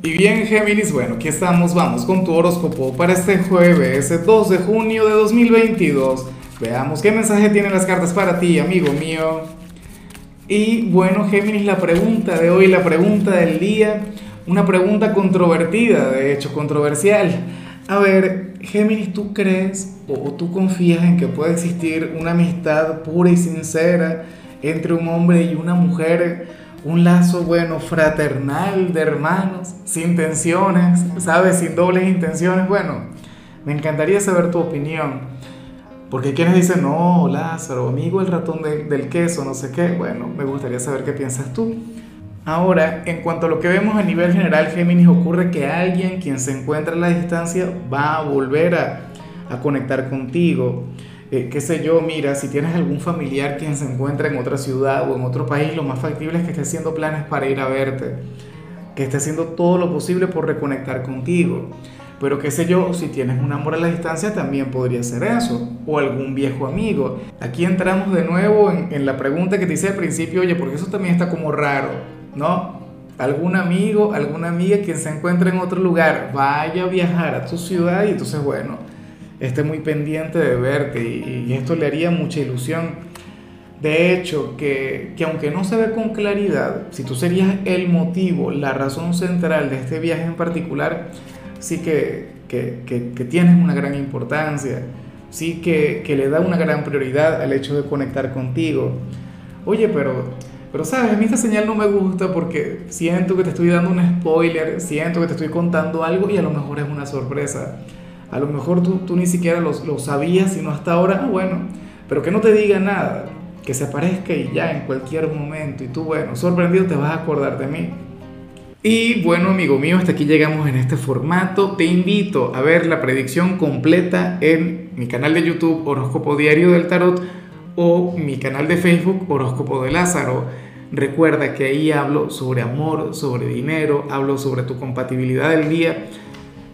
Y bien, Géminis, bueno, aquí estamos, vamos con tu horóscopo para este jueves, 2 de junio de 2022. Veamos qué mensaje tienen las cartas para ti, amigo mío. Y bueno, Géminis, la pregunta de hoy, la pregunta del día, una pregunta controvertida, de hecho, controversial. A ver, Géminis, ¿tú crees o tú confías en que puede existir una amistad pura y sincera entre un hombre y una mujer? Un lazo, bueno, fraternal de hermanos, sin tensiones, ¿sabes? Sin dobles intenciones. Bueno, me encantaría saber tu opinión. Porque quienes dicen, no, Lázaro, amigo el ratón del queso, no sé qué. Bueno, me gustaría saber qué piensas tú. Ahora, en cuanto a lo que vemos a nivel general, Géminis, ocurre que alguien quien se encuentra a la distancia va a volver a conectar contigo. Eh, qué sé yo, mira, si tienes algún familiar quien se encuentra en otra ciudad o en otro país, lo más factible es que esté haciendo planes para ir a verte, que esté haciendo todo lo posible por reconectar contigo. Pero qué sé yo, si tienes un amor a la distancia también podría ser eso, o algún viejo amigo. Aquí entramos de nuevo en, en la pregunta que te hice al principio, oye, porque eso también está como raro, ¿no? Algún amigo, alguna amiga quien se encuentra en otro lugar, vaya a viajar a tu ciudad y entonces, bueno, esté muy pendiente de verte y, esto le haría mucha ilusión. De hecho, que, que, aunque no se ve con claridad, si tú serías el motivo, la razón central de este viaje en particular, sí que, que, que tienes una gran importancia, sí que, le da una gran prioridad al hecho de conectar contigo. Oye, pero, pero sabes, a mí esta señal no me gusta porque siento que te estoy dando un spoiler, siento que te estoy contando algo y a lo mejor es una sorpresa. A lo mejor tú, tú ni siquiera lo, lo sabías, sino hasta ahora, ah, bueno, pero que no te diga nada, que se aparezca y ya en cualquier momento. Y tú, bueno, sorprendido te vas a acordar de mí. Y bueno, amigo mío, hasta aquí llegamos en este formato. Te invito a ver la predicción completa en mi canal de YouTube Horóscopo Diario del Tarot o mi canal de Facebook Horóscopo de Lázaro. Recuerda que ahí hablo sobre amor, sobre dinero, hablo sobre tu compatibilidad del día